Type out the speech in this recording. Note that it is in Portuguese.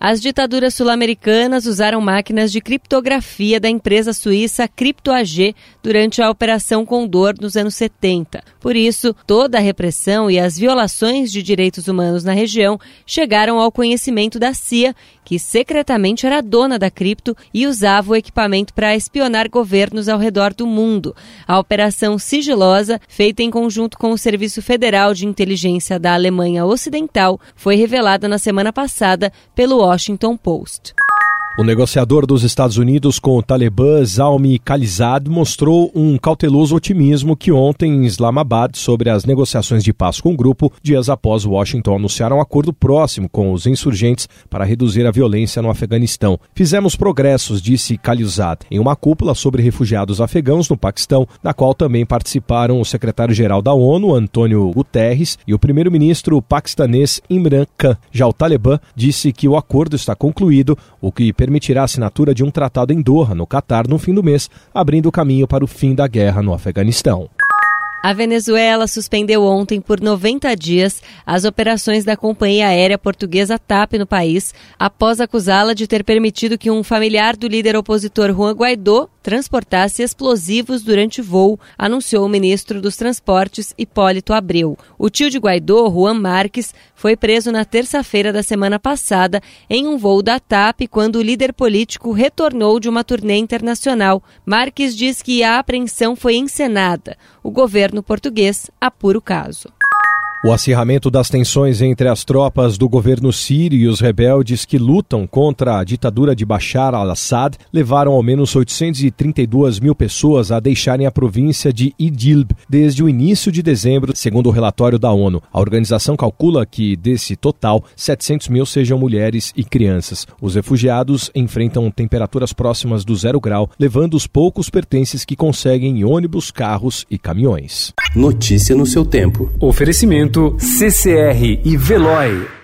As ditaduras sul-americanas usaram máquinas de criptografia da empresa suíça CryptoAG durante a Operação Condor nos anos 70. Por isso, toda a repressão e as violações de direitos humanos na região chegaram ao conhecimento da CIA, que secretamente era dona da cripto e usava o equipamento para espionar governos ao redor do mundo. A operação sigilosa, feita em conjunto com o Serviço Federal de Inteligência da Alemanha Ocidental, foi revelada na semana passada pelo Washington Post. O negociador dos Estados Unidos com o Talibã, Zalmi Khalizad, mostrou um cauteloso otimismo que ontem em Islamabad sobre as negociações de paz com o grupo, dias após Washington anunciar um acordo próximo com os insurgentes para reduzir a violência no Afeganistão. Fizemos progressos, disse Khalizad, em uma cúpula sobre refugiados afegãos no Paquistão, na qual também participaram o secretário-geral da ONU, Antônio Guterres, e o primeiro-ministro paquistanês Imran Khan. Já o Talibã disse que o acordo está concluído, o que permitirá a assinatura de um tratado em Doha, no Catar, no fim do mês, abrindo caminho para o fim da guerra no Afeganistão. A Venezuela suspendeu ontem por 90 dias as operações da companhia aérea portuguesa TAP no país, após acusá-la de ter permitido que um familiar do líder opositor Juan Guaidó transportasse explosivos durante voo, anunciou o ministro dos Transportes Hipólito Abreu. O tio de Guaidó, Juan Marques, foi preso na terça-feira da semana passada em um voo da TAP quando o líder político retornou de uma turnê internacional. Marques diz que a apreensão foi encenada. O governo português apura o caso. O acirramento das tensões entre as tropas do governo sírio e os rebeldes que lutam contra a ditadura de Bashar al-Assad levaram ao menos 832 mil pessoas a deixarem a província de Idlib desde o início de dezembro, segundo o relatório da ONU. A organização calcula que, desse total, 700 mil sejam mulheres e crianças. Os refugiados enfrentam temperaturas próximas do zero grau, levando os poucos pertences que conseguem em ônibus, carros e caminhões. Notícia no seu tempo. Oferecimento CCR e Veloy.